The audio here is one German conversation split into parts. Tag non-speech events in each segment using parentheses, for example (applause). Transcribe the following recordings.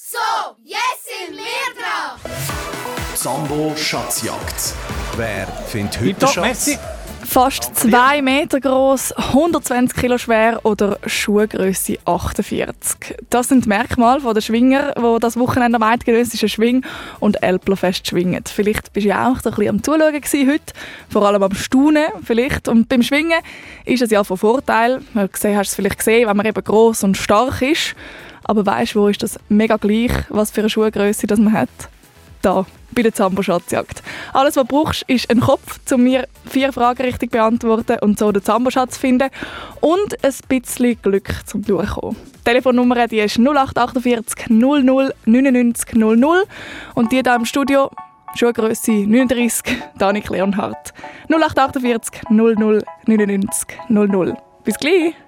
So, jetzt sind wir dran! Sambo Schatzjagd. Wer findet heute Schatz? Fast 2 Meter groß, 120 Kilo schwer oder Schuhgröße 48. Das sind die Merkmale der Schwinger, die das Wochenende am eidgenössischen Schwing- und Elplerfest schwingen. Vielleicht bist du ja auch so ein bisschen am Zuschauen heute, vor allem am Staunen vielleicht. Und beim Schwingen ist es ja von Vorteil. Du hast es vielleicht gesehen, wenn man eben groß und stark ist. Aber weißt du, wo ist das mega gleich, was für eine Schuhgröße das man hat? Da, bei der Zambo Schatzjagd. Alles, was du brauchst, ist ein Kopf, um mir vier Fragen richtig beantworten und so den Zambo Schatz finden. Und ein bisschen Glück zum Durchkommen. Die Telefonnummer die ist 0848 00 99 00 und die hier im Studio Schuhgröße 39, Danik Leonhardt. 0848 00 99 00. Bis gleich!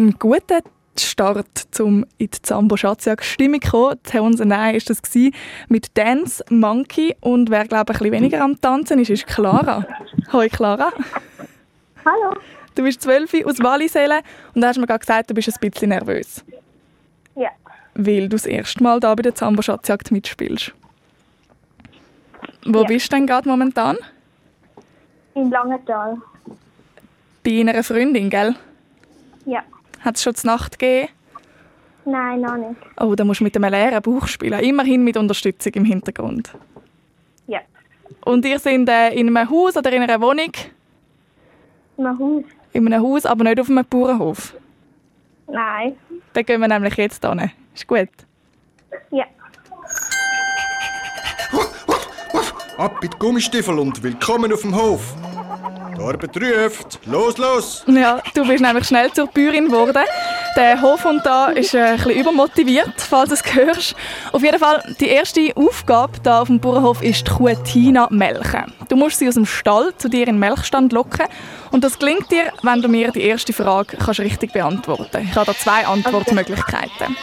Ein guter Start, um in die Zambo Schatzjagd Stimmung zu kommen. Tones Nein war das mit Dance Monkey. Und wer, glaube ich, ein bisschen weniger am Tanzen ist, ist Clara. Hoi Clara. Hallo. Du bist zwölf aus Wallisellen und hast mir gerade gesagt, du bist ein bisschen nervös. Ja. Weil du das erste Mal da bei der Zambo Schatzjagd mitspielst. Wo Ja. bist du denn gerade momentan? In Langenthal. Bei einer Freundin, gell? Ja. Hat es schon zur Nacht gegeben? Nein, noch nicht. Oh, da musst du mit einem leeren Bauch spielen. Immerhin mit Unterstützung im Hintergrund. Ja. Und ihr seid äh, in einem Haus oder in einer Wohnung? In einem Haus. In einem Haus, aber nicht auf einem Bauernhof. Nein. Dann gehen wir nämlich jetzt hin. Ist gut? Ja. Ab mit Gummistiefel und willkommen auf dem Hof. Arbeit ruft. Los, los! Ja, du bist nämlich schnell zur Bäuerin geworden. Der Hofhund da ist äh, ein bisschen übermotiviert, falls du es hörst. Auf jeden Fall, die erste Aufgabe hier auf dem Bauernhof ist die Kuh Tina melken. Du musst sie aus dem Stall zu dir in den Melkstand locken. Und das gelingt dir, wenn du mir die erste Frage kannst richtig beantworten kannst. Ich habe da zwei Antwortmöglichkeiten.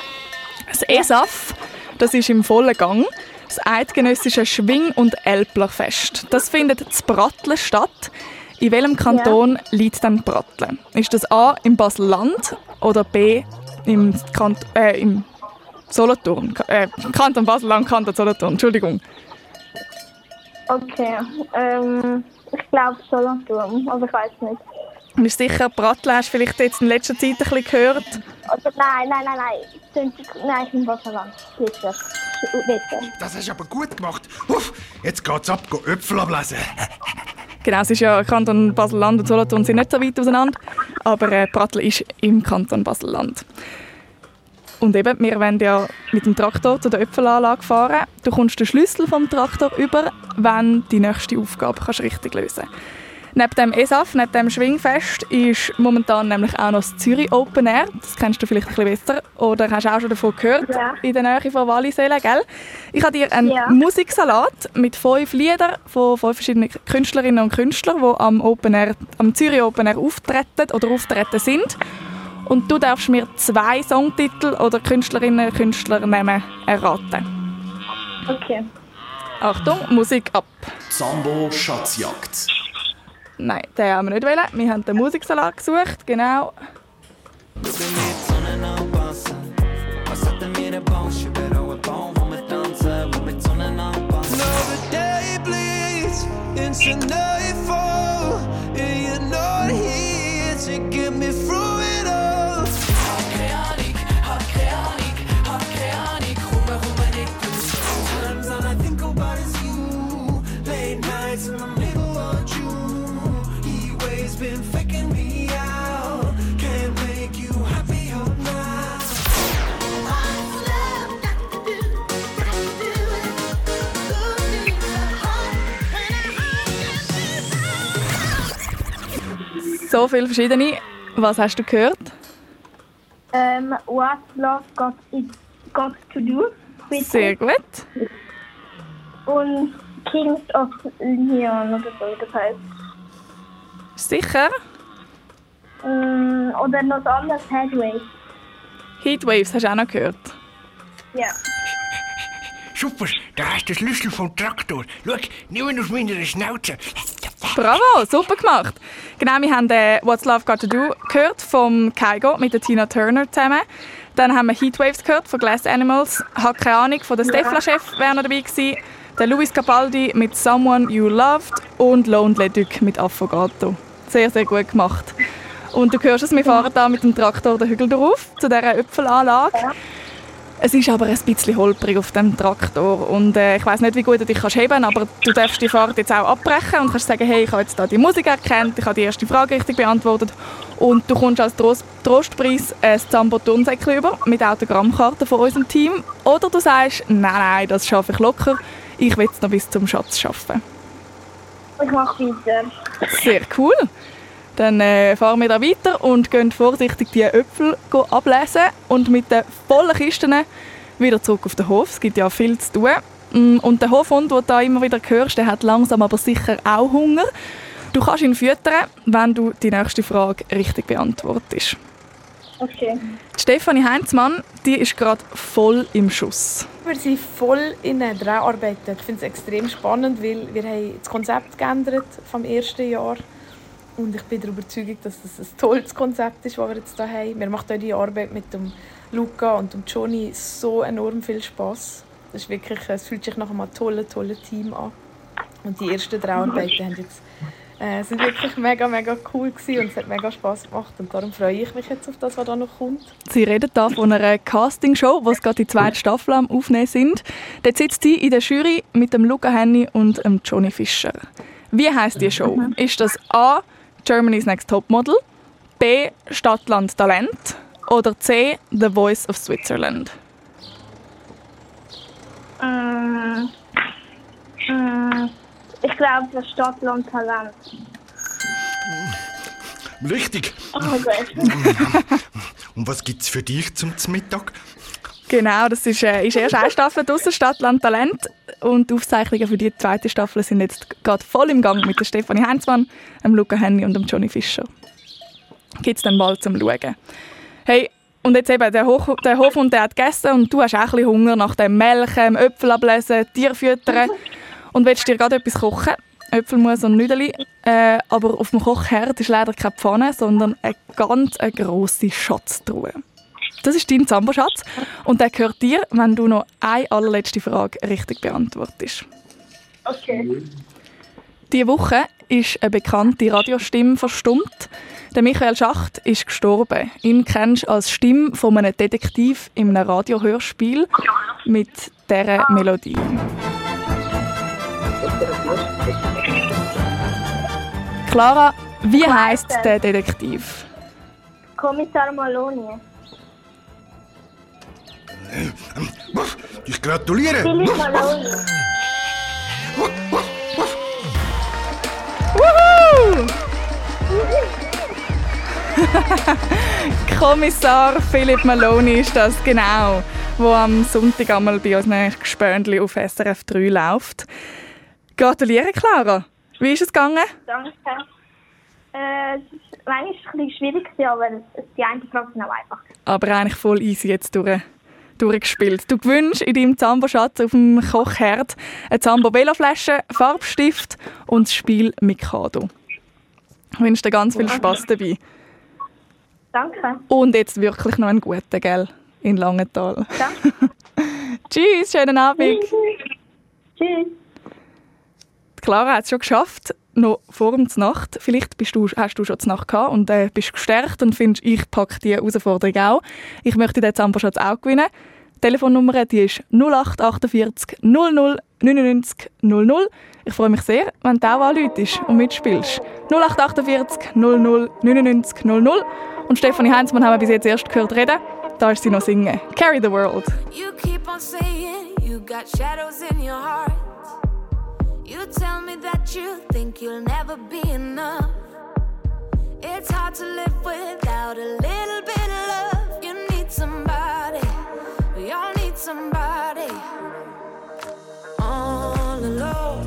Das ESAF, das ist im vollen Gang. Das eidgenössische Schwing- und Elplerfest. Das findet zu Brattle statt. In welchem Kanton liegt dann Brattle? Ist das A im Basel-Land oder B im, Kant äh, im Solothurn? Äh, Kanton Basel-Land, Kanton Solothurn, Entschuldigung. Okay. Ähm, ich glaube Solothurn, aber ich weiß nicht. Bist du sicher, Brattle hast du vielleicht jetzt in letzter Zeit ein bisschen gehört? Oder nein, nein, nein, nein. Nein, ich bin Wasserland. Bitte. Bitte. Das hast du aber gut gemacht. Uff, jetzt geht's ab, go Äpfel ablesen. Genau, es ist ja Kanton Basel-Land und Solothurn sind nicht so weit auseinander, aber äh, Brattle ist im Kanton Basel-Land. Und eben, wir wollen ja mit dem Traktor zu der Äpfelanlage fahren. Du kommst den Schlüssel vom Traktor über, wenn die nächste Aufgabe kannst richtig lösen kannst. Neben dem ESAF, neben dem Schwingfest, ist momentan nämlich auch noch das Zürich Open Air. Das kennst du vielleicht ein bisschen besser. Oder hast du auch schon davon gehört? Ja. In der Nähe von Wallisellen, gell? Ich habe dir einen Ja. Musiksalat mit fünf Liedern von fünf verschiedenen Künstlerinnen und Künstlern, die am, Open Air, am Zürich Open Air auftreten oder auftreten sind. Und du darfst mir zwei Songtitel oder Künstlerinnen und Künstlernamen erraten. Okay. Achtung, Musik ab. Sambo Schatzjagd. Nein, den haben wir nicht wählen. Wir haben den Musiksalat gesucht, genau. Another day bleeds into nightfall, So viele verschiedene. Was hast du gehört? Ähm, what love got, it got to do? Sehr gut. Und Kings of Leon oder so, das heißt. Sicher. Ähm, oder noch was anderes, Headway. Heatwaves hast du auch noch gehört. Ja. Super, da hast du den Schlüssel vom Traktor. Schau, nimm ihn aus meiner Schnauze. Bravo, super gemacht. Genau, wir haben äh, What's Love Got to Do gehört vom Kaigo mit der Tina Turner zusammen. Dann haben wir Heatwaves gehört von Glass Animals. Hat keine Ahnung, von der Stefla-Chef wäre noch dabei gewesen. Der Luis Capaldi mit Someone You Loved und Lonely Duc mit Affogato. Sehr, sehr gut gemacht. Und du hörst es, wir fahren da mit dem Traktor den Hügel drauf zu dieser Äpfelanlage. Es ist aber ein bisschen holprig auf dem Traktor und äh, ich weiß nicht, wie gut du dich kannst heben aber du darfst die Fahrt jetzt auch abbrechen und kannst sagen, hey, ich habe jetzt da die Musik erkannt, ich habe die erste Frage richtig beantwortet und du kommst als Trost Trostpreis ein Zambo Turnsäckchen über mit Autogrammkarten von unserem Team oder du sagst, nein, nein, das schaffe ich locker, ich will es noch bis zum Schatz schaffen. Ich mache weiter. Sehr cool. Dann äh, fahren wir da weiter und gehen vorsichtig die Äpfel go ablesen und mit den vollen Kisten wieder zurück auf den Hof. Es gibt ja viel zu tun. Mm, Und der Hofhund, den du da immer wieder hörst, der hat langsam aber sicher auch Hunger. Du kannst ihn füttern, wenn du die nächste Frage richtig beantwortest. Okay. Die Stefanie Heinzmann, die ist gerade voll im Schuss. Wir sind voll in den Dreharbeiten. Ich finde es extrem spannend, weil wir haben das Konzept geändert vom ersten Jahr. Und ich bin der Überzeugung, dass das ein tolles Konzept ist, das wir jetzt hier haben. Mir macht auch die Arbeit mit dem Luca und dem Johnny so enorm viel Spaß. Das ist wirklich, es fühlt sich nach einem tollen, tollen Team an. Und die ersten Dreharbeiten haben jetzt, äh, sind wirklich mega, mega cool gewesen und es hat mega Spaß gemacht. Und darum freue ich mich jetzt auf das, was da noch kommt. Sie redet da von einer Castingshow, wo es gerade die zweite Staffel am Aufnehmen sind. Dort sitzt sie in der Jury mit dem Luca Henny und dem Johnny Fischer. Wie heißt die Show? Ist das A. Germany's Next Topmodel, B. Stadtland Talent oder C. The Voice of Switzerland? Mm, mm, ich glaube, das Stadtland Talent. Richtig. Oh mein Gott. Und was gibt's für dich zum Mittag? Genau, das ist, äh, ist erst eine Staffel draussen, Stadtland Talent. Und die Aufzeichnungen für die zweite Staffel sind jetzt gerade voll im Gang mit der Stefanie Heinzmann, dem Luca Henny und dem Johnny Fischer. Gibt es dann bald zum Schauen. Hey, und jetzt eben, der, Hoch, der Hofhund der hat gegessen und du hast auch ein Hunger nach dem Melken, Äpfel ablesen, Tier füttern und willst dir gerade etwas kochen. Äpfelmus und Nüdeli. Äh, aber auf dem Kochherd ist leider keine Pfanne, sondern eine ganz eine grosse Schatztruhe. Das ist dein Zamboschatz und der gehört dir, wenn du noch eine allerletzte Frage richtig beantwortest. Okay. Diese Woche ist eine bekannte Radiostimme verstummt. Der Michael Schacht ist gestorben. Ihn kennst du als Stimme von einem Detektiv in einem Radiohörspiel mit dieser Melodie. Clara, wie heißt der Detektiv? Kommissar Maloney. Ich gratuliere. Philipp Maloney. Wuhu! Kommissar Philipp Maloney ist das genau, wo am Sonntag einmal bei unseren Gespönli auf SRF 3 läuft. Gratuliere, Clara. Wie ist es gegangen? Danke. Äh, manchmal ein bisschen schwierig, gewesen, aber die eine Frage ist auch einfach. Aber eigentlich voll easy jetzt durch, durchgespielt. Du gewünscht in deinem Zambo-Schatz auf dem Kochherd eine Zambo-Veloflasche, Farbstift und das Spiel Mikado. Ich wünsche dir ganz viel Spaß dabei. Danke. Und jetzt wirklich noch einen guten, gell? In Langenthal. Danke. (laughs) Tschüss, schönen Abend. Tschüss. Die Clara hat es schon geschafft, noch vor dem Nacht. Vielleicht bist du, hast du schon die Nacht gehabt und äh, bist gestärkt und findest, ich packe diese Herausforderung auch. Ich möchte den Zamperschatz auch gewinnen. Die Telefonnummer die ist 0848 00 99 00. Ich freue mich sehr, wenn du auch anläutest und mitspielst. 0848 00 99 00. Und Stefanie Heinzmann haben wir bis jetzt erst gehört reden. Da ist sie noch singen. Carry the World. You keep on saying you got shadows in your heart. You tell me that you think you'll never be enough. It's hard to live without a little bit of love. You need somebody. We all need somebody. All alone.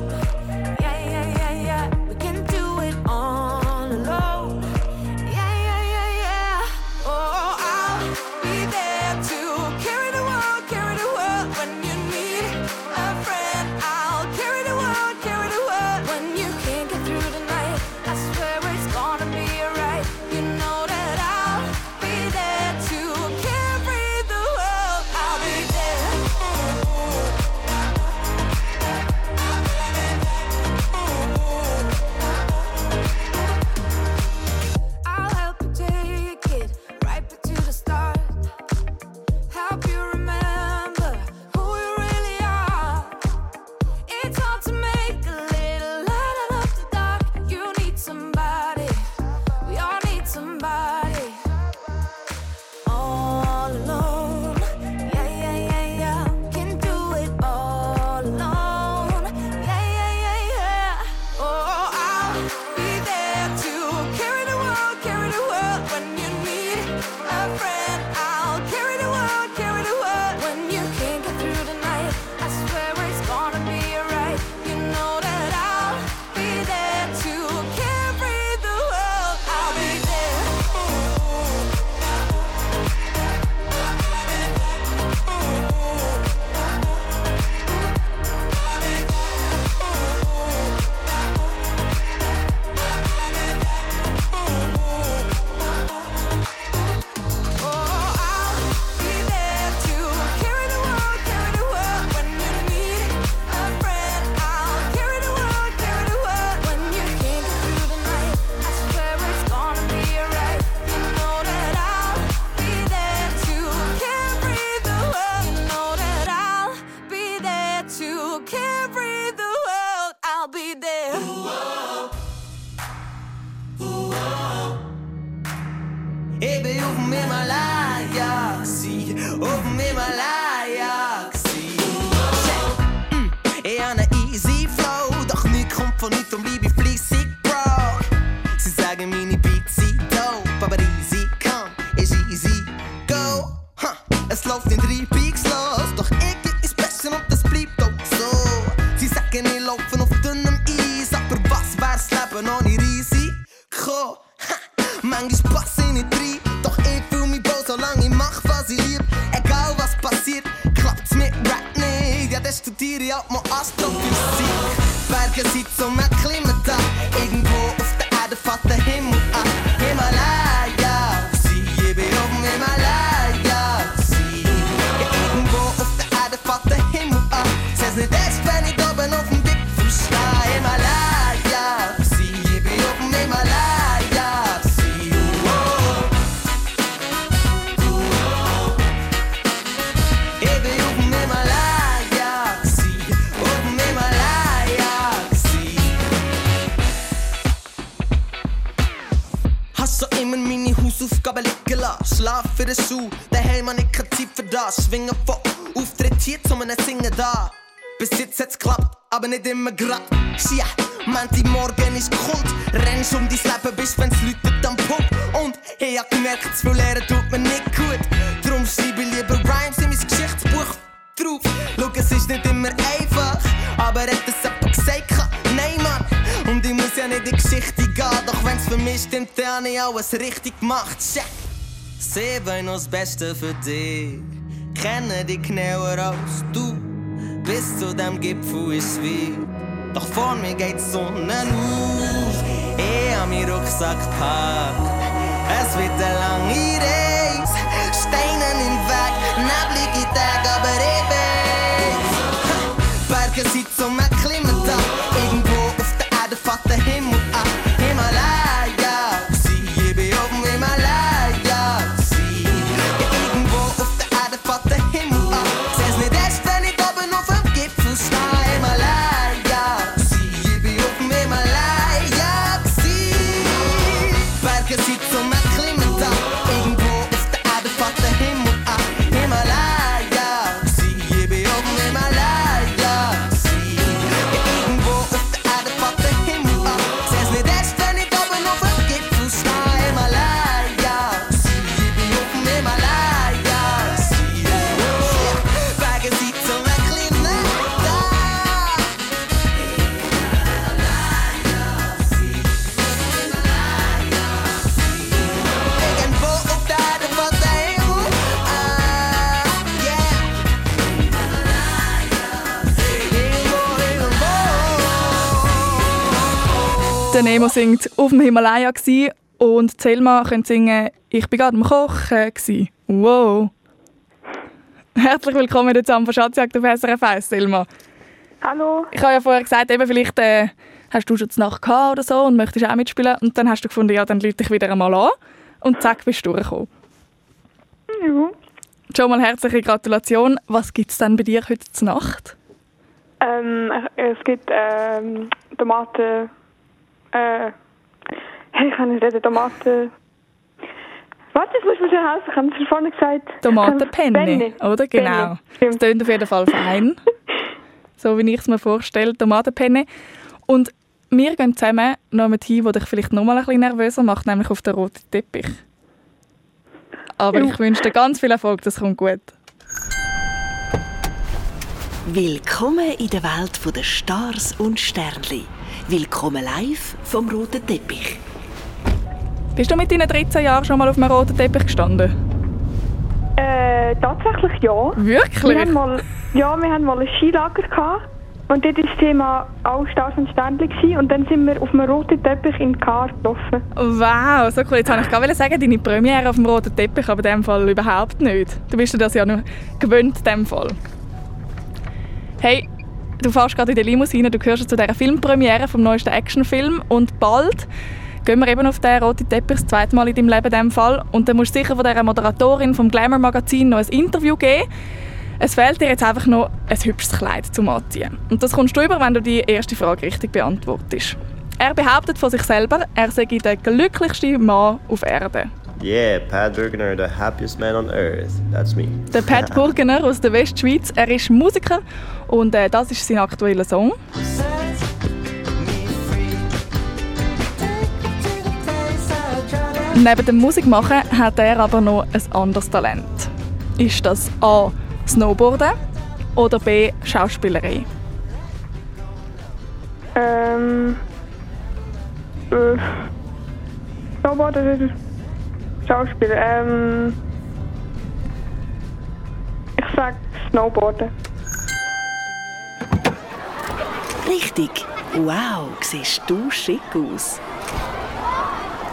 Was ich lieb. Egal was passiert, klappt's mit Rap nicht. Ja, dann studiere ich halt mal Astrophysik. Berge sind zum Erklimmen Schwingen von Auftritt hier zu einem Singen da. Bis jetzt hat's geklappt, aber nicht immer grad. Ja, Menti morgen ist Kult. Rennst um dein Leben, bist wenn's läutet am Pub. Und ich hab gemerkt, zu lernen tut mir nicht gut. Drum schreibe ich lieber Rhymes in mein Geschichtsbuch drauf. Schau, es ist nicht immer einfach, aber hat es jemand gesagt? Nein, Mann. Und ich muss ja nicht in die Geschichte gehen, doch wenn's für mich stimmt, dann hab ich alles richtig gemacht. Check. Wollen nur das Beste für dich, kennen dich genauer als du. Bis zu dem Gipfel ist weit, doch vor mir geht die Sonne auf. Ich hab meinen Rucksack gepackt, es wird eine lange Reise. Steine im Weg, neblige Tage, aber ich weiß. Berge sind zum Der Nemo singt auf dem Himalaya gsi und Selma können singen «Ich bin gerade am Kochen». gsi. Wow. Herzlich willkommen in der Schatzjagd auf SRF 1, Selma. Hallo. Ich habe ja vorher gesagt, eben vielleicht äh, hast du schon die Nacht gehabt oder so und möchtest auch mitspielen. Und dann hast du gefunden, ja, dann lüte ich wieder einmal an. Und zack, bist du durchgekommen. Ja. Schon mal herzliche Gratulation. Was gibt es denn bei dir heute zur Nacht? Ähm, es gibt ähm, Tomaten. Äh, hey, ich kann nicht reden, Tomaten. Warte, jetzt musst du mir schon helfen. Ich habe es vorne gesagt. Tomatenpenne, Penne. oder? Genau. Penne, Das klingt auf jeden Fall fein. (laughs) so wie ich es mir vorstelle, Tomatenpenne. Und wir gehen zusammen noch mit hin, wo dich vielleicht noch mal ein bisschen nervöser macht, nämlich auf den roten Teppich. Aber Ja. ich wünsche dir ganz viel Erfolg, das kommt gut. Willkommen in der Welt der Stars und Sternli. Willkommen live vom roten Teppich. Bist du mit deinen 13 Jahren schon mal auf einem roten Teppich gestanden? Äh, tatsächlich ja. Wirklich? Wir haben mal, ja, wir haben mal ein Skilager gehabt. Und dort war das Thema auch Stars und Sternli. gewesen. Und dann sind wir auf einem roten Teppich in Kar gelaufen. Wow, so cool. Jetzt wollte ich gerade sagen, deine Premiere auf dem roten Teppich, aber in dem Fall überhaupt nicht. Du bist dir das ja noch gewöhnt, in dem Fall. Hey, du fährst gerade in der Limousine, du gehörst zu dieser Filmpremiere vom neuesten Actionfilm und bald gehen wir eben auf den roten Teppich das zweite Mal in deinem Leben in dem Fall und dann musst du sicher von dieser Moderatorin vom Glamour Magazin noch ein Interview geben. Es fehlt dir jetzt einfach noch ein hübsches Kleid zum Anziehen. Und das kommst du über, wenn du die erste Frage richtig beantwortest. Er behauptet von sich selber, er sei der glücklichste Mann auf Erden. Yeah, Pat Burgener, the happiest man on earth. That's me. Der Pat (laughs) Burgener aus der Westschweiz, er ist Musiker und äh, das ist sein aktueller Song. Neben dem Musikmachen hat er aber noch ein anderes Talent. Ist das A. Snowboarden oder B. Schauspielerei? Ähm. Äh, Snowboard oder Schauspieler? Ähm. Ich sag Snowboarden. Richtig. Wow, siehst du schick aus.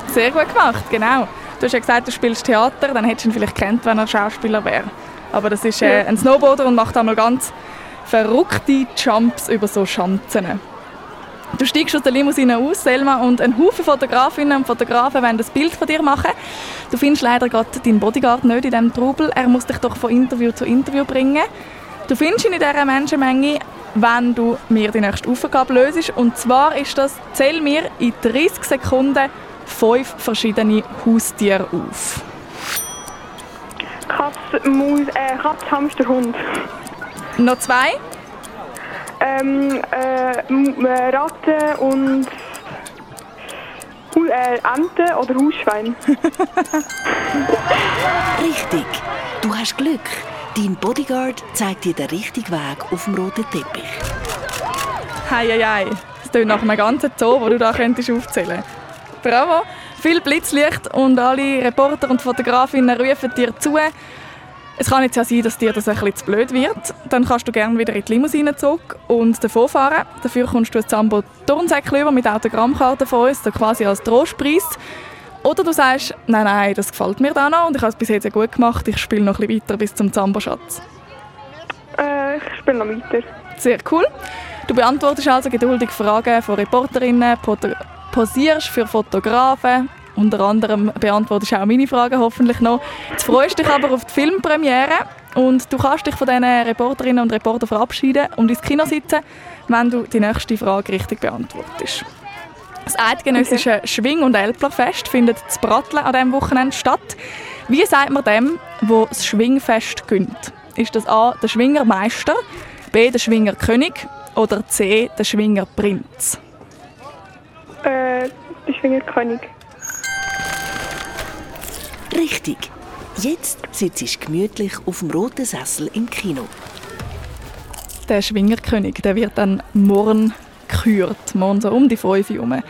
Sehr gut gemacht, genau. Du hast ja gesagt, du spielst Theater, dann hättest du ihn vielleicht kennt, wenn er Schauspieler wäre. Aber das ist äh, ein Snowboarder und macht einmal ganz verrückte Jumps über so Schanzen. Du steigst aus der Limousine aus, Selma, und ein Haufen Fotografinnen und Fotografen wollen das Bild von dir machen. Du findest leider gerade deinen Bodyguard nicht in diesem Trubel. Er muss dich doch von Interview zu Interview bringen. Du findest ihn in dieser Menschenmenge, wenn du mir die nächste Aufgabe löst. Und zwar ist das, zähl mir in 30 Sekunden fünf verschiedene Haustiere auf. Katz, Maus, äh, Katz, Hamster, Hund. Noch zwei? Ähm, äh, äh, Ratte und äh, Ente oder Hausschwein. (laughs) Richtig. Du hast Glück. Dein Bodyguard zeigt dir den richtigen Weg auf dem roten Teppich. Hei, hei, hei. Das klingt nach einem ganzen Zoo, wo du da könntest aufzählen Bravo. Viel Blitzlicht und alle Reporter und Fotografinnen rufen dir zu. Es kann jetzt ja sein, dass dir das ein bisschen zu blöd wird. Dann kannst du gerne wieder in die Limousine zurück und davon fahren. Dafür kommst du ein Zambo Turnsäckchen über mit Autogrammkarten von uns, so quasi als Trostpreis. Oder du sagst, nein, nein, das gefällt mir da noch und ich habe es bis jetzt sehr gut gemacht, ich spiele noch ein bisschen weiter bis zum Zambo-Schatz. Äh, ich spiele noch weiter. Sehr cool. Du beantwortest also geduldig Fragen von Reporterinnen, posierst für Fotografen, unter anderem beantwortest du auch meine Fragen hoffentlich noch. Du freust dich aber auf die Filmpremiere und du kannst dich von diesen Reporterinnen und Reportern verabschieden und ins Kino sitzen, wenn du die nächste Frage richtig beantwortest. Das eidgenössische Schwing- und Elplerfest findet zu Bratteln an diesem Wochenende statt. Wie sagt man dem, wo das Schwingfest gönnt? Ist das A. der Schwingermeister, B. der Schwingerkönig oder C. der Schwingerprinz? Äh, der Schwingerkönig. Richtig. Jetzt sitzt du gemütlich auf dem roten Sessel im Kino. Der Schwingerkönig, der wird dann morgen gekürt, morgen so um die 5 Uhr.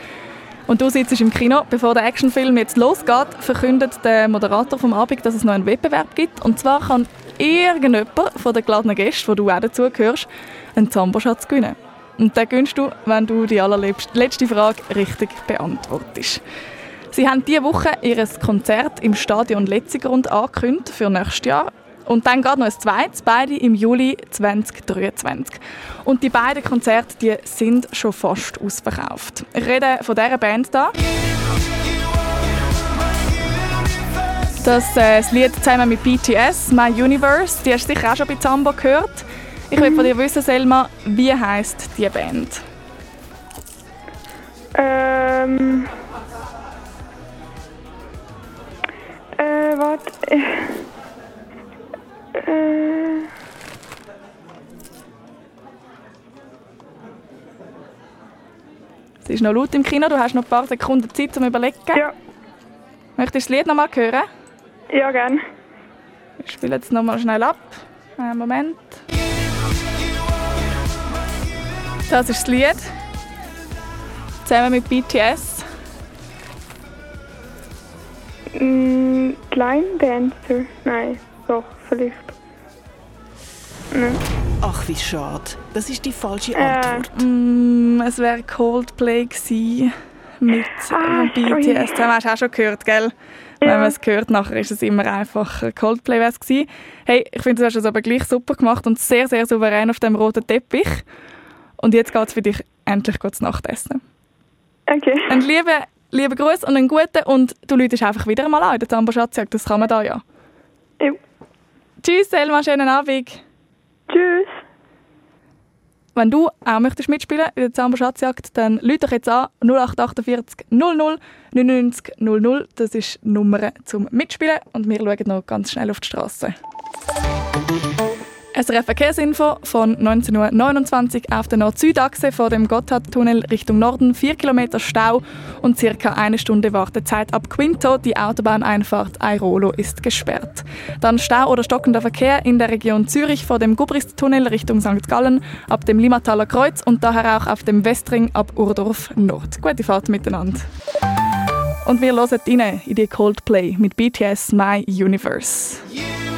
Und du sitzt im Kino, bevor der Actionfilm jetzt losgeht, verkündet der Moderator vom Abend, dass es noch einen Wettbewerb gibt. Und zwar kann irgendjemand von den geladenen Gästen, wo du auch dazugehörst, einen Zamboschatz gewinnen. Und den gönnst du, wenn du die allerletzte Frage richtig beantwortest. Sie haben diese Woche ihr Konzert im Stadion Letzigrund angekündigt für nächstes Jahr. Und dann geht noch ein zweites, beide im Juli 2023. Und die beiden Konzerte die sind schon fast ausverkauft. Ich rede von dieser Band da. Das, äh, das Lied zusammen mit BTS, My Universe, die hast du sicher auch schon bei Zambo gehört. Ich will von dir wissen, Selma, wie heißt die Band? Ähm. Äh, warte. Äh. Äh. Es ist noch laut im Kino, du hast noch ein paar Sekunden Zeit zum Überlegen. Ja. Möchtest du das Lied noch mal hören? Ja, gern. Ich spiele jetzt noch mal schnell ab. Einen Moment. Das ist das Lied. Zusammen mit BTS. Mm, Line Dancer? Nein, doch, vielleicht. Nein. Ach, wie schade. Das ist die falsche Äh. Antwort. Mm, es wäre Coldplay gewesen mit Ah, äh, BTS. Das hast du auch schon gehört, gell? Wenn man es hört, nachher ist es immer einfach äh, Coldplay wär's gewesen. Hey, ich finde, du hast es aber gleich super gemacht und sehr, sehr souverän auf dem roten Teppich. Und jetzt geht es für dich endlich gut zu Nachtessen. Okay. Ein lieber, lieber Gruß und einen guten und du läutest einfach wieder einmal an in der Zambo Schatzjagd. Das kann man da ja. Ja. Tschüss, Selma, schönen Abend. Tschüss. Wenn du auch möchtest mitspielen in der Zambo Schatzjagd, dann lüt doch jetzt an 0848 00 99 00. Das ist die Nummer zum Mitspielen und wir schauen noch ganz schnell auf die Straße. SRF Verkehrsinfo von 19.29 Uhr auf der Nord-Süd-Achse vor dem Gotthardtunnel Richtung Norden 4 Kilometer Stau und circa eine Stunde Wartezeit ab Quinto. Die Autobahneinfahrt Airolo ist gesperrt. Dann Stau oder stockender Verkehr in der Region Zürich vor dem Gubrist-Tunnel Richtung St. Gallen ab dem Limmataler Kreuz und daher auch auf dem Westring ab Urdorf Nord. Gute Fahrt miteinander. Und wir hören rein in die Coldplay mit BTS My Universe. In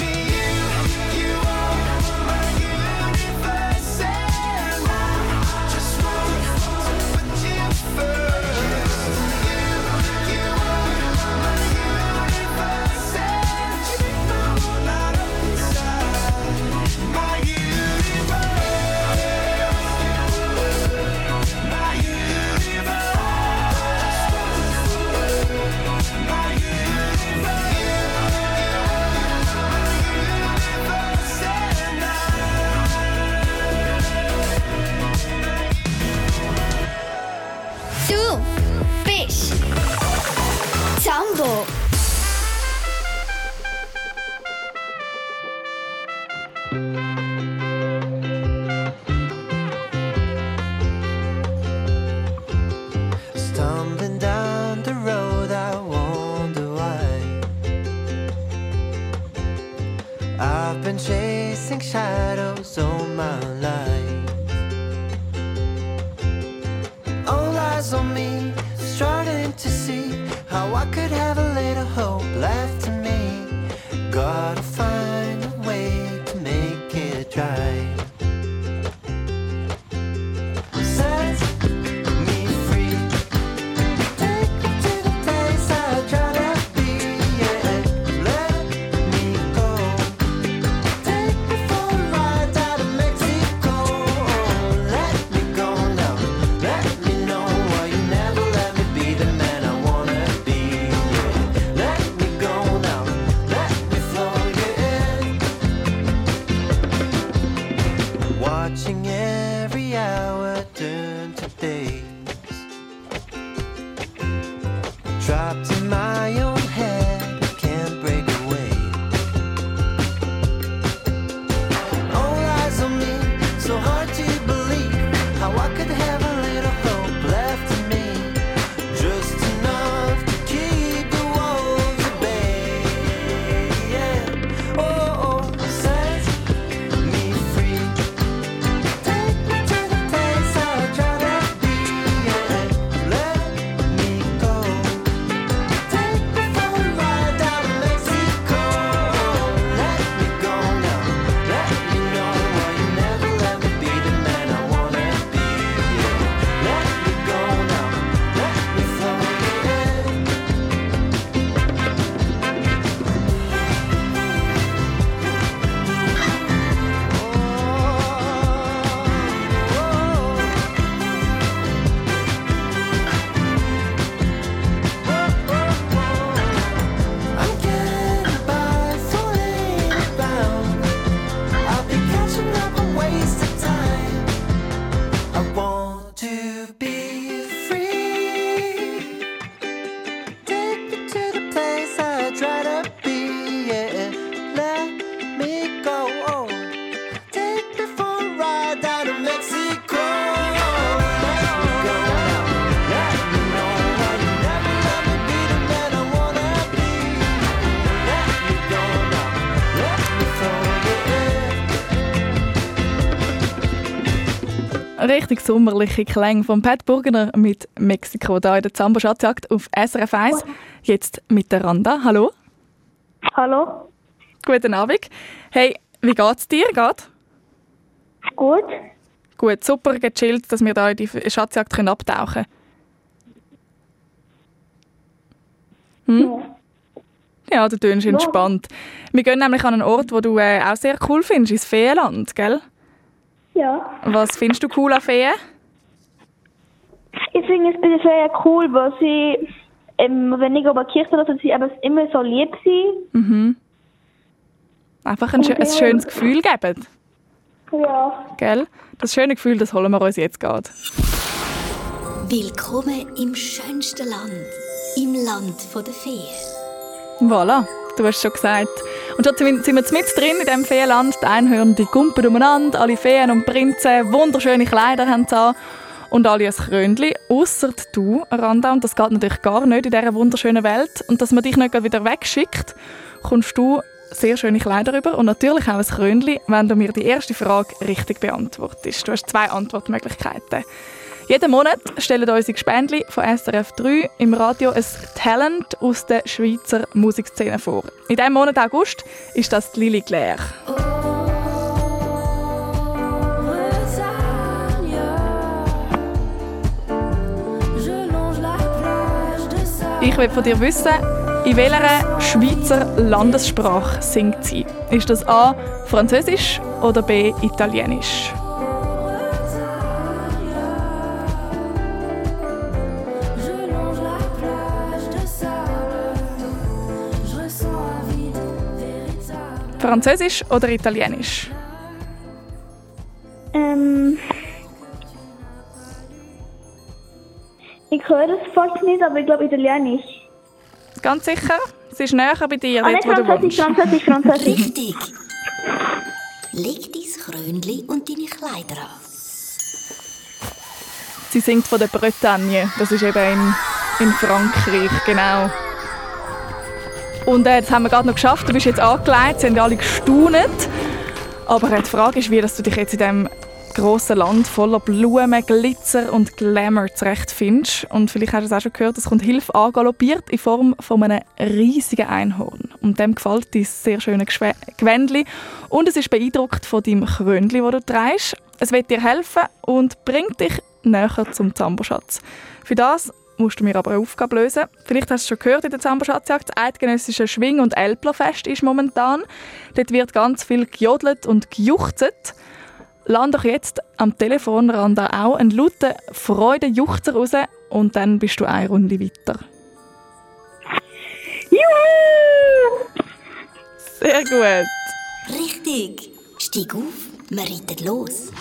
to be Richtig sommerliche Klänge von Pat Burgener mit Mexiko da in der Zambo Schatzjagd auf SRF 1. Jetzt mit der Randa. Hallo. Hallo. Guten Abend. Hey, wie geht's dir? Geht? Gut. Gut, super gechillt, dass wir da in die Schatzjagd können abtauchen hm? Ja, du tönst Ja. entspannt. Wir gehen nämlich an einen Ort, wo du äh, auch sehr cool findest, ins Feenland, gell? Ja. Was findest du cool an Feen? Ich finde es bei den Ferien cool, weil sie, ähm, wenn ich über die Kirche lasse, sie eben immer so lieb sind. Mhm. Einfach ein, schö- ein schönes Gefühl geben, Ja. gell? Das schöne Gefühl, das holen wir uns jetzt gerade. Willkommen im schönsten Land, im Land der Feen. Voilà, du hast schon gesagt. Und schon sind wir mit drin in diesem Feenland. Die Einhörner die kumpen umeinander, alle Feen und Prinzen wunderschöne Kleider haben sie an. Und alle ein Krönchen, ausser du, Randa. Und das geht natürlich gar nicht in dieser wunderschönen Welt. Und dass man dich nicht wieder wegschickt, kommst du sehr schöne Kleider über und natürlich auch ein Krönchen, wenn du mir die erste Frage richtig beantwortest. Du hast zwei Antwortmöglichkeiten. Jeden Monat stellen unsere Gespendli von SRF 3 im Radio ein Talent aus der Schweizer Musikszene vor. In diesem Monat August ist das Lili Claire. Ich will von dir wissen, in welcher Schweizer Landessprache singt sie? Ist das A. Französisch oder B. Italienisch? Französisch oder Italienisch? Ähm. Ich höre es fast nicht, aber ich glaube Italienisch. Ganz sicher? Es ist näher bei dir, Ah, dort, nicht wo du wohnst. Französisch, Französisch. Richtig. Leg dein Krönchen und deine Kleider an. Sie singt von der Bretagne. Das ist eben in, in Frankreich, genau. Und äh, das haben wir gerade noch geschafft. Du bist jetzt angelegt, sie haben alle gestaunet. Aber äh, die Frage ist, wie dass du dich jetzt in diesem grossen Land voller Blumen, Glitzer und Glamour zurechtfindest. Und vielleicht hast du es auch schon gehört, es kommt Hilfe angaloppiert in Form von einem riesigen Einhorn. Und dem gefällt dein sehr schöne Gewändli. Und es ist beeindruckt von deinem Krönli, das du trägst. Es wird dir helfen und bringt dich näher zum Zamboschatz. Für das musst du mir aber eine Aufgabe lösen. Vielleicht hast du es schon gehört in der Zambo-Schatzjagd, das eidgenössische Schwing- und Elplerfest ist momentan. Dort wird ganz viel gejodelt und gejuchzt. Lass doch jetzt am Telefonrand auch einen lauten Freudenjuchzer raus und dann bist du eine Runde weiter. Juhu! Sehr gut. Richtig. Steig auf, wir reiten los.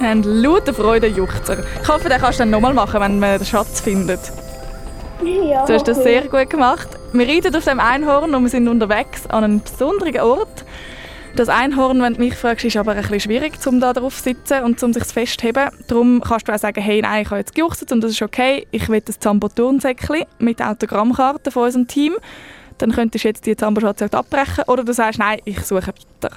Ein lauter Freudenjuchzer. Ich hoffe, den kannst du dann nochmal machen, wenn man den Schatz findet. Ja, Du hast das sehr gut gemacht. Wir reiten auf dem Einhorn und wir sind unterwegs an einem besonderen Ort. Das Einhorn, wenn du mich fragst, ist aber ein bisschen schwierig, um da drauf zu sitzen und um sich festzuheben. Darum kannst du auch sagen, hey, nein, ich habe jetzt gejuchzt und das ist okay. Ich will das Zambo-Turnsäckchen mit Autogrammkarten von unserem Team. Dann könntest du jetzt die Zambo-Schatzjagd abbrechen. Oder du sagst, nein, ich suche weiter.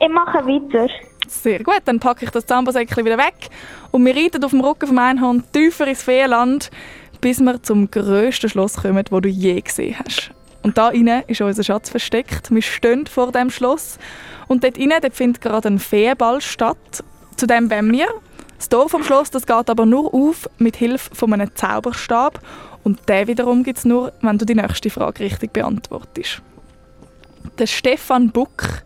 Ich mache weiter. Sehr gut, dann packe ich das Zambosäckchen wieder weg und wir reiten auf dem Rücken vom Einhorn tiefer ins Feenland, bis wir zum grössten Schloss kommen, das du je gesehen hast. Und da innen ist unser Schatz versteckt. Wir stehen vor dem Schloss und dort innen dort findet gerade ein Feenball statt. Zu dem wollen wir. Das Tor vom Schloss das geht aber nur auf mit Hilfe von einem Zauberstab und der wiederum gibt es nur, wenn du die nächste Frage richtig beantwortest. Der Stefan Buck,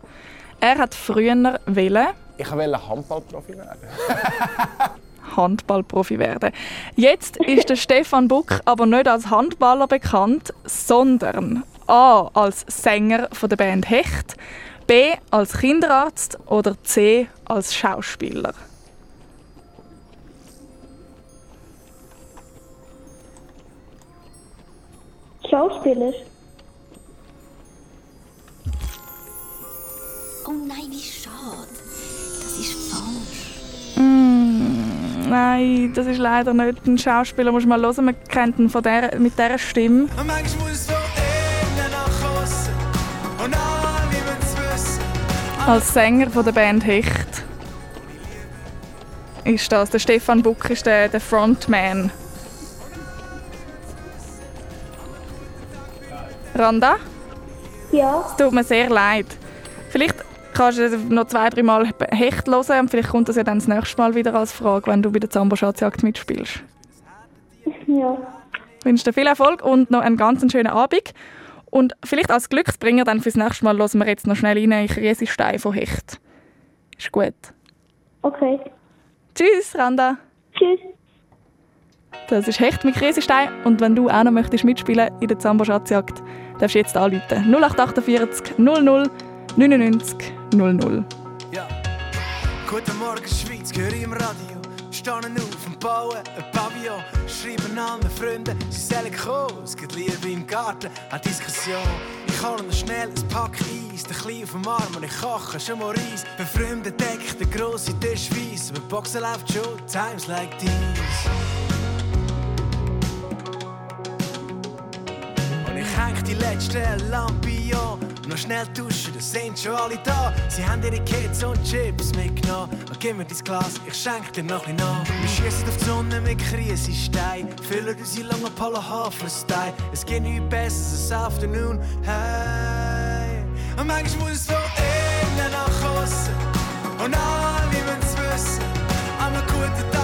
er hat früher wählen ich wollte Handballprofi werden. (laughs) Handballprofi werden. Jetzt ist der Stefan Buck aber nicht als Handballer bekannt, sondern A. als Sänger von der Band Hecht, B. als Kinderarzt oder C. als Schauspieler. Schauspieler. Oh nein, wie schade. Das ist falsch. Mm, nein, das ist leider nicht ein Schauspieler. Musst du mal hören, man kennt ihn von der, mit dieser Stimme. Und manchmal muss von innen nach außen. Und alle wissen. Als Sänger von der Band Hecht ist das. Der Stefan Buck ist der, der Frontman. Randa? Ja. Es tut mir sehr leid. Kannst du noch zwei, drei Mal Hecht hören und vielleicht kommt das ja dann das nächste Mal wieder als Frage, wenn du bei der Zambo Schatzjagd mitspielst. Ja. Ich wünsche dir viel Erfolg und noch einen ganz schönen Abend. Und vielleicht als Glücksbringer dann fürs nächste Mal hören wir jetzt noch schnell rein in Kriesestein von Hecht. Ist gut. Okay. Tschüss, Randa. Tschüss. Das ist Hecht mit Kriesestein und wenn du auch noch möchtest mitspielen in der Zambo Schatzjagd, darfst du jetzt anrufen. 0848 00 99 00. Guten Morgen Schweiz, höre ich im Radio. Stehen auf und bauen ein Pavillon. Schreiben allen Freunden, sie sollen kommen. Es gibt Liebe im Garten, eine Diskussion. Ich hole noch schnell ein Pack Eis. Der Kleine auf dem Arm und ich koche schon mal Reis. Befreundet deckt der grosse Tisch weiss. Aber Boxen läuft schon, times like these. Und ich häng die letzte Lampe an. Noch schnell duschen, da sind schon alle da. Sie haben ihre Kids und Chips mitgenommen. Und gib mir dein Glas, ich schenk dir noch ein nach. Wir schießen auf die Sonne mit Krisenstein. Füllen unsere langen Pala Haferstein. Es geht nichts besseres als Afternoon. Hey. Und manchmal muss es von innen nach außen. Und alle wollen es wissen. Einem guten Tag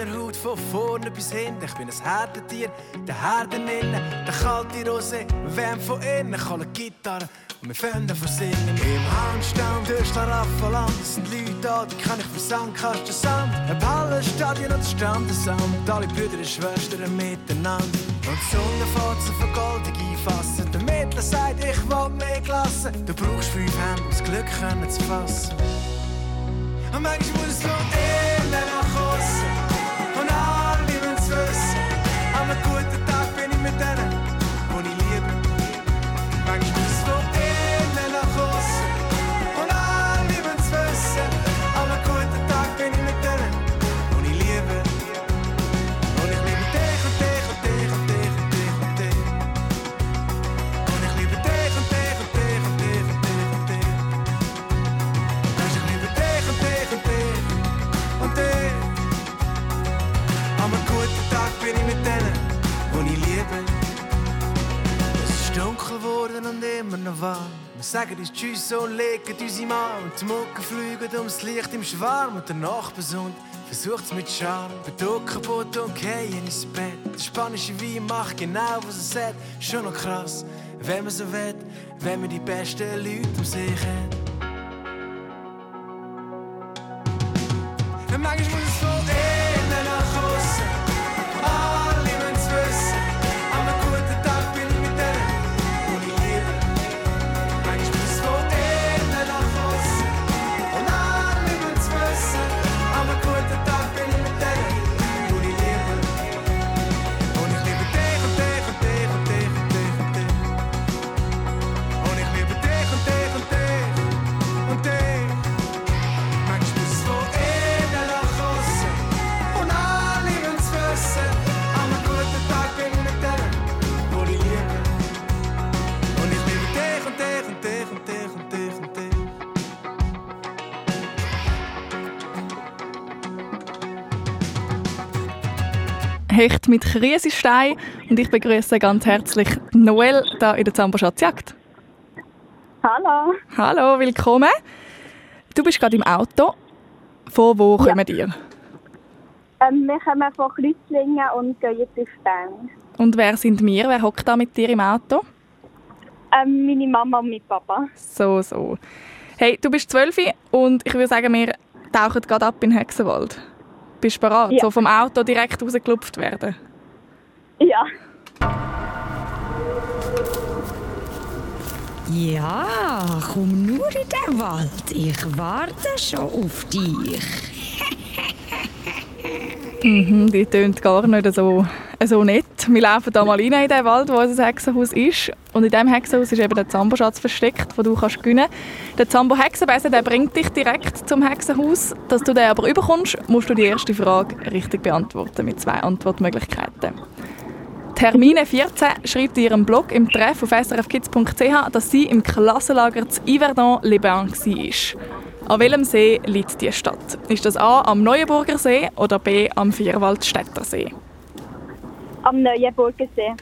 Hühnerhaut von vorne bis hinten. Ich bin ein Herdentier, der Herden innen. Der kalte Rosé, wärmt von innen. Ich eine Gitarre und wir fangen von singen. Im Handstand durch Schlaraffenland sind Leute da, die kann ich für Sandkasten Sand. Ein Hallenstadion und Standesamt. Alle Brüder und Schwestern miteinander. Und die Sonne fährt sich vergoldig einfassen. Der Mittler sagt, ich will mehr Klasse. Du brauchst fünf Hände, um das Glück können zu fassen. Und manchmal muss es von innen geworden und immer noch warm. Wir sagen uns Tschüss und legen uns im Arm. Die Mucke fliegen ums Licht im Schwarm. Und der Nachbarsund versucht's mit Charme. Bedruck kaputt und gehen ins Bett. Der spanische Wein macht genau, was er sagt. Schon noch krass, wenn man so will, wenn man die besten Leute um sich hat. Hecht mit Kriesestein und ich begrüße ganz herzlich Noel da in der Zambo Schatzjagd. Hallo. Hallo, willkommen. Du bist gerade im Auto. Von wo kommen ihr? Ähm, wir kommen von Kreuzlingen und gehen jetzt auf Bern. Und wer sind wir? Wer hockt da mit dir im Auto? Ähm, meine Mama und mein Papa. So, so. Hey, du bist 12 und ich würde sagen, wir tauchen gerade ab in Hexenwald. Bist du bereit? Ja. So vom Auto direkt rausgelupft werden? Ja. Ja, komm nur in den Wald. Ich warte schon auf dich. Mhm, die tönt gar nicht so, so nett. Wir laufen da mal rein in den Wald, wo unser Hexenhaus ist. Und in diesem Hexenhaus ist eben der Zamboschatz versteckt, den du kannst gewinnen kannst. Der Zambo-Hexenbesen bringt dich direkt zum Hexenhaus. Dass du den aber überkommst, musst du die erste Frage richtig beantworten mit zwei Antwortmöglichkeiten. Termine 14 schreibt in ihrem Blog im Treff auf srfkids.ch, dass sie im Klassenlager zu Yverdon-les-Bains war. An welchem See liegt die Stadt? Ist das A am Neuenburger See oder B am Vierwaldstätter See? Am Neuenburger See.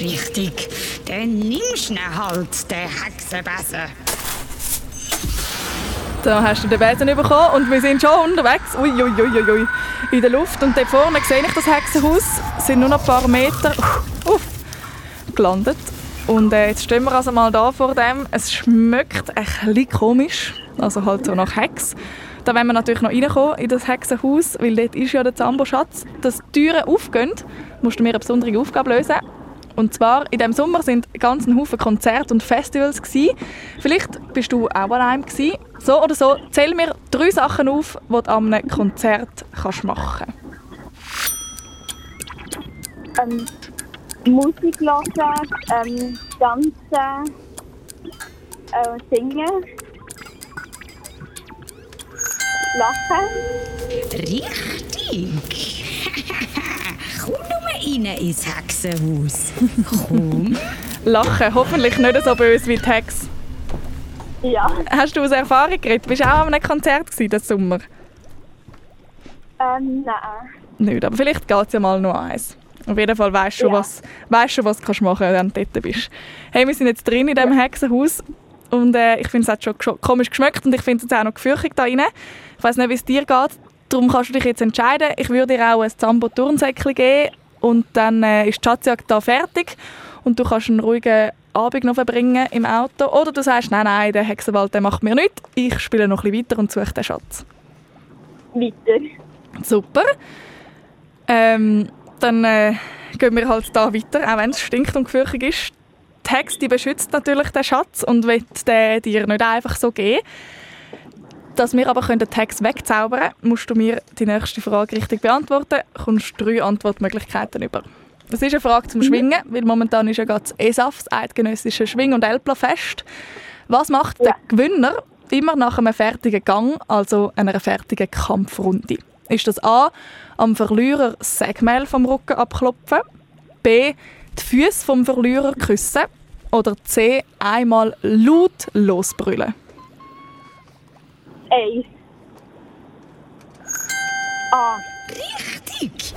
Richtig. Dann nimmst du ihn halt, den Hexenbesen. Da hast du den Besen bekommen und wir sind schon unterwegs. Ui, ui, ui, ui, ui. In der Luft. Und dort vorne sehe ich das Hexenhaus. Es sind nur noch ein paar Meter uff, gelandet. Und äh, jetzt stehen wir also mal da vor dem. Es schmeckt ein bisschen komisch. Also halt so nach Hex. Da wollen wir natürlich noch reinkommen in das Hexenhaus, weil dort ist ja der Zambo-Schatz. Dass die Türen aufgehen, musst du mir eine besondere Aufgabe lösen. Und zwar, in diesem Sommer sind ganz ein Konzerte und Festivals. Gewesen. Vielleicht bist du auch an einem. Gewesen. So oder so, zähl mir drei Sachen auf, die du an einem Konzert kannst machen Ähm, Musik hören, ähm, tanzen, äh, singen, lachen. Richtig. (laughs) Komm nur rein ins Hexenhaus. Komm. Lachen, hoffentlich nicht so böse wie die Hex. Ja. Hast du aus Erfahrung geredet? Bist du auch an einem Konzert diesen Sommer? Ähm, nein. Nicht, aber vielleicht geht es ja mal noch eins. Auf jeden Fall weißt du schon, Ja. was, weißt schon, was du kannst machen wenn du dort bist. Hey, wir sind jetzt drin in diesem Hexenhaus und äh, ich finde es hat schon komisch geschmeckt und ich finde es auch noch gefürchtig da rein. Ich weiß nicht, wie es dir geht. Darum kannst du dich jetzt entscheiden. Ich würde dir auch ein Zambo-Turnsäckchen geben und dann äh, ist die Schatzjagd da fertig und du kannst einen ruhigen Abend noch verbringen im Auto. Oder du sagst, nein, nein, der Hexenwald der macht mir nichts. Ich spiele noch ein bisschen weiter und suche den Schatz. Weiter. Super. Ähm, dann äh, gehen wir halt da weiter, auch wenn es stinkt und gefürchtig ist. Die Hex die beschützt natürlich den Schatz und will den dir nicht einfach so geben. Dass wir aber den Hex wegzaubern können, musst du mir die nächste Frage richtig beantworten. Du kommst drei Antwortmöglichkeiten über. Das ist eine Frage zum Schwingen, weil momentan ist ja gerade das ESAF, das Eidgenössische Schwing- und Elplerfest. Was macht der Gewinner immer nach einem fertigen Gang, also einer fertigen Kampfrunde? Ist das A, am Verlierer das Sägmehl vom Rücken abklopfen, B, die Füße vom Verlierer küssen oder C, einmal laut losbrüllen? Eins. Ah. Richtig.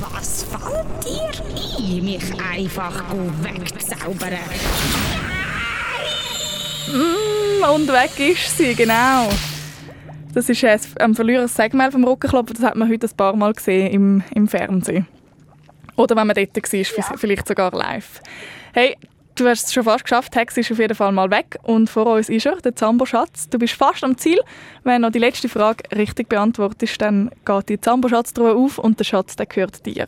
Was fällt dir ein, mich einfach wegzaubern? Mm, und weg ist sie, genau. Das ist am Verlierer das Sägmehl vom Rücken klopfen, das hat man heute ein paar Mal gesehen im, im Fernsehen. Oder wenn man dort war, vielleicht sogar live. Hey, du hast es schon fast geschafft, Hex ist auf jeden Fall mal weg und vor uns ist er, der Zambo-Schatz. Du bist fast am Ziel. Wenn du noch die letzte Frage richtig beantwortest, dann geht die Zambo-Schatztruhe auf und der Schatz der gehört dir.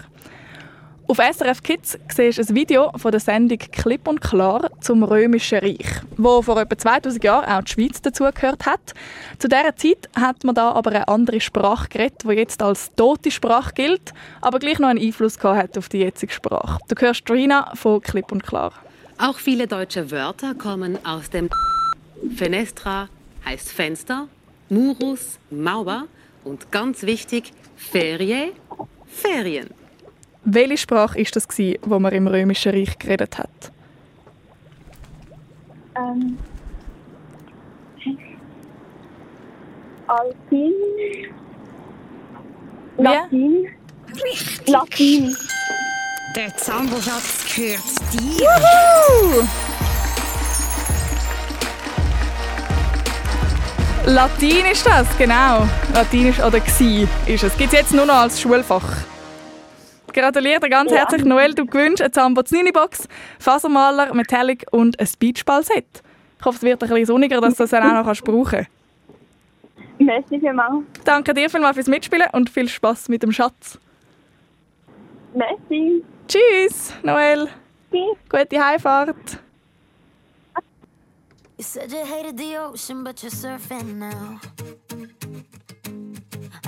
Auf SRF Kids siehst du ein Video von der Sendung Klipp und Klar zum Römischen Reich, wo vor etwa 2000 Jahren auch die Schweiz dazugehört hat. Zu dieser Zeit hat man da aber eine andere Sprache geredet, die jetzt als tote Sprache gilt, aber gleich noch einen Einfluss hat auf die jetzige Sprache. Du hörst Trina von Klipp und Klar. Auch viele deutsche Wörter kommen aus dem Fenestra heißt Fenster, Murus, Mauer und ganz wichtig, Ferie, Ferien. Welche Sprache ist das wo man im Römischen Reich geredet hat? Ähm. Alpin. Latin. Richtig. Latin. Der Zamboschatz gehört dir. Juhu! Latein ist das, genau. Latinisch oder gsi ist es. Gibt es jetzt nur noch als Schulfach. Gratuliere dir ganz Ja. herzlich, Noel. Du gewünscht eine Zamboznini-Box, Fasermaler, Metallic und ein Beachball-Set. Ich hoffe, es wird ein bisschen sonniger, dass du das dann auch noch kannst brauchen Merci vielmals. Danke dir vielmals fürs Mitspielen und viel Spaß mit dem Schatz. Merci. Tschüss, Noel. Gute Heimfahrt. You said you hated the ocean, but you're surfing now.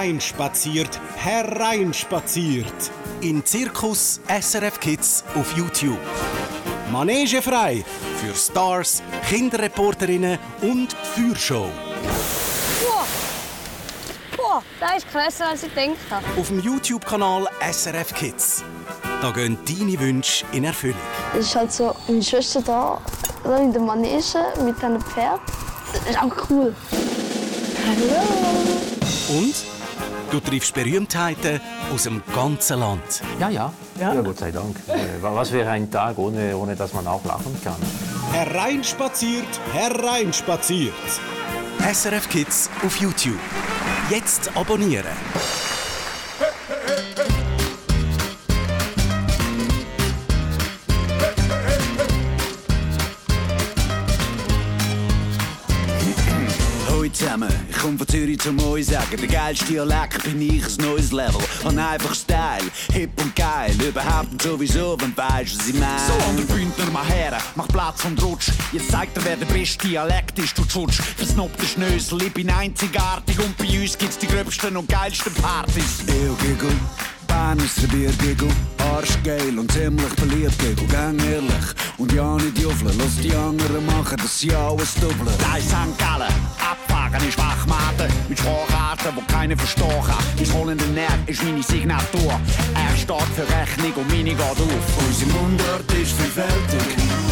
Hereinspaziert, hereinspaziert. In Zirkus SRF Kids auf YouTube. Manege frei für Stars, Kinderreporterinnen und Feuershow. Boah. Boah, das ist krasser, als ich gedacht habe. Auf dem YouTube-Kanal SRF Kids. Da gehen deine Wünsche in Erfüllung. Es ist halt so, meine Schwester da, da in der Manege mit einem Pferd. Das ist auch cool. Hallo. Und du triffst Berühmtheiten aus dem ganzen Land. Ja, ja. Ja, Gott sei Dank. Äh, Was wäre ein Tag, ohne, ohne dass man auch lachen kann? Hereinspaziert, hereinspaziert. SRF Kids auf YouTube. Jetzt abonnieren. Komme von Zürich zum sagen. Der geilste Dialekt bin ich, ein neues Level. Und einfach Style, hip und geil. Überhaupt nicht sowieso, wenn weißt, was ich meine. So, an der Bündner mal her, mach Platz und rutsch. Jetzt zeigt er, wer der beste Dialekt ist, du Tschutsch. Versnobte Schnösel, ich bin einzigartig und bei uns gibt's die gröbsten und geilsten Partys. Giggle, Eines Biergigel, arschgeil und ziemlich beliebt, Gigel, gang ehrlich. Und ja nicht juffeln, lass die anderen machen, dass sie alles doppeln. Da ist St. Gallen, abfahrene Schwachmaten mit Spracharten, wo keiner verstehen kann. Mein rollender Nerv ist meine Signatur. Er steht für Rechnung und meine geht auf. Unsere Mundart ist vielfältig,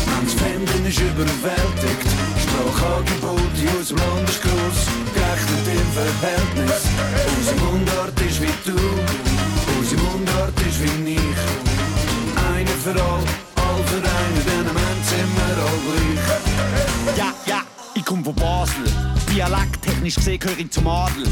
manches Finden ist überwältigt. Sprachangebot in unserem Land ist gross, gerechnet im Verhältnis. Unsere Mundart ist wie du, unsere Mundart ist wie ich. Eine für all, all für einen, denn am Ende sind wir all gleich. Ja, ja, ich komme von Basel. Dialekttechnisch gesehen gehöre ich zum Adel.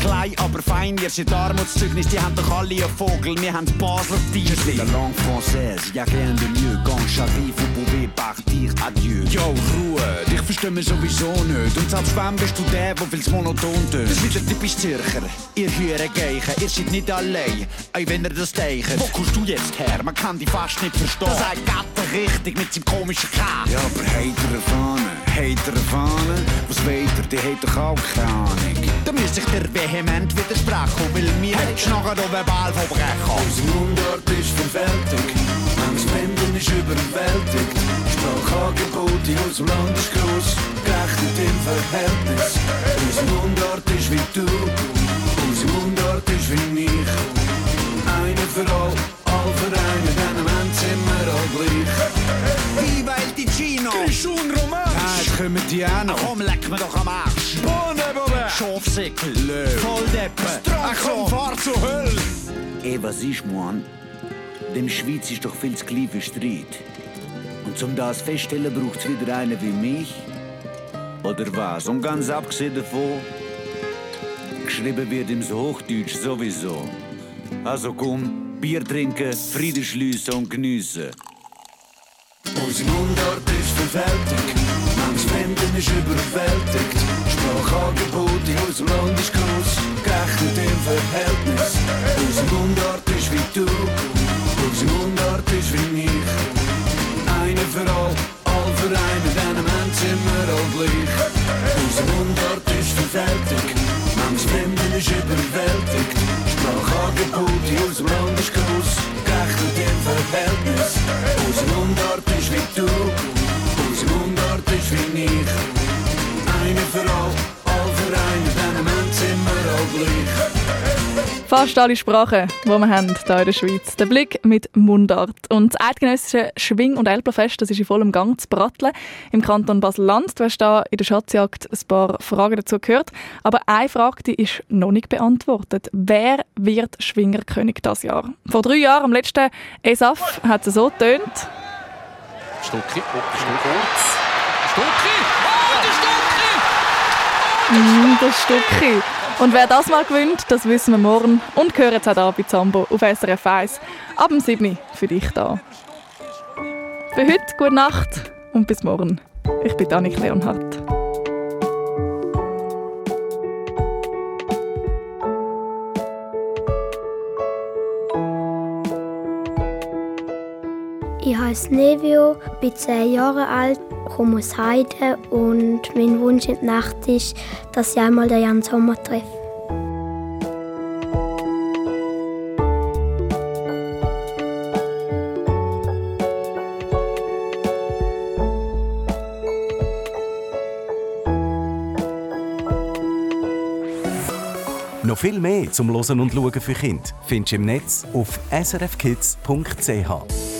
Klein, aber fein, ihr seid Armutszeugnis, die haben doch alle einen Vogel, wir haben Basler Tiere. La langue française, y'a rien de mieux quand j'arrive, vous pouvez partir, adieu. Yo, Ruhe, dich verstehen wir sowieso nicht. Und selbst wenn bist du der, der viel's monoton tönt. Das ist wieder typisch Zürcher. Ihr Hüren Geichen, ihr seid nicht allein. Auch wenn ihr das teichen. Wo kommst du jetzt her? Man kann dich fast nicht verstehen. Das sagt Gatter richtig mit seinem komischen K. Ja, aber heitere Fahne, heitere Fahne, was weiter, die hat doch auch keine Ahnung. Da müsste ich dir vehement widersprechen, weil mir hättest du nachher noch verbal verbrechen. Unsere Mundart ist vielfältig, manches Finden ist überwältigt. Sprachangebot in unserem Land ist gross, gerechnet im Verhältnis. Unsere Mundart ist wie du, unsere Mundart ist wie ich. Eine für all, all für einen, denn wir all gleich. Viva il Ticino! Grischun Romansch! Nein, jetzt kommen die auch noch. Komm, leck mir doch am Arsch! Bohne, Bube! Schafsäckel! Löw! Volldeppen! Ach komm, fahr zur Hölle! Ey, was ist, Mann? Dem Schweiz ist doch viel zu klein für Streit. Und zum das feststellen braucht's wieder einen wie mich? Oder was? Und ganz abgesehen davon, geschrieben wird im Hochdeutsch sowieso. Also komm, Bier trinken, Frieden schliessen und geniessen. Unsere Mundart ist vielfältig, manches Finden ist überwältigt. Sprachangebot in unserem Land ist gross, gerechnet im Verhältnis. Unsere Mundart ist wie du, unsere Mundart ist wie ich. Eine für all, all für einen, Fast alle Sprachen, die wir haben hier in der Schweiz. Der Blick mit Mundart. Und das eidgenössische Schwing- und Elblerfest das ist in vollem Gang zu Bratteln im Kanton Basel-Land. Du hast da in der Schatzjagd ein paar Fragen dazu gehört. Aber eine Frage die ist noch nicht beantwortet. Wer wird Schwingerkönig das Jahr? Vor drei Jahren, am letzten ESAF, hat es so getönt. Stucki, oh, kurz. Stucki! Oh, der Stucki! Mm, das Stückchen. Und wer das mal gewinnt, das wissen wir morgen. Und hören es auch bei Zambo auf SRF 1. Ab dem 7. Uhr für dich da. Für heute gute Nacht und bis morgen. Ich bin Annik Leonhardt. Ich heiße Nevio, bin 10 Jahre alt, komme aus Heide und mein Wunsch in der Nacht ist, dass ich einmal den Jan Sommer treffe. Noch viel mehr zum Losen und Schauen für Kinder findest du im Netz auf srfkids.ch.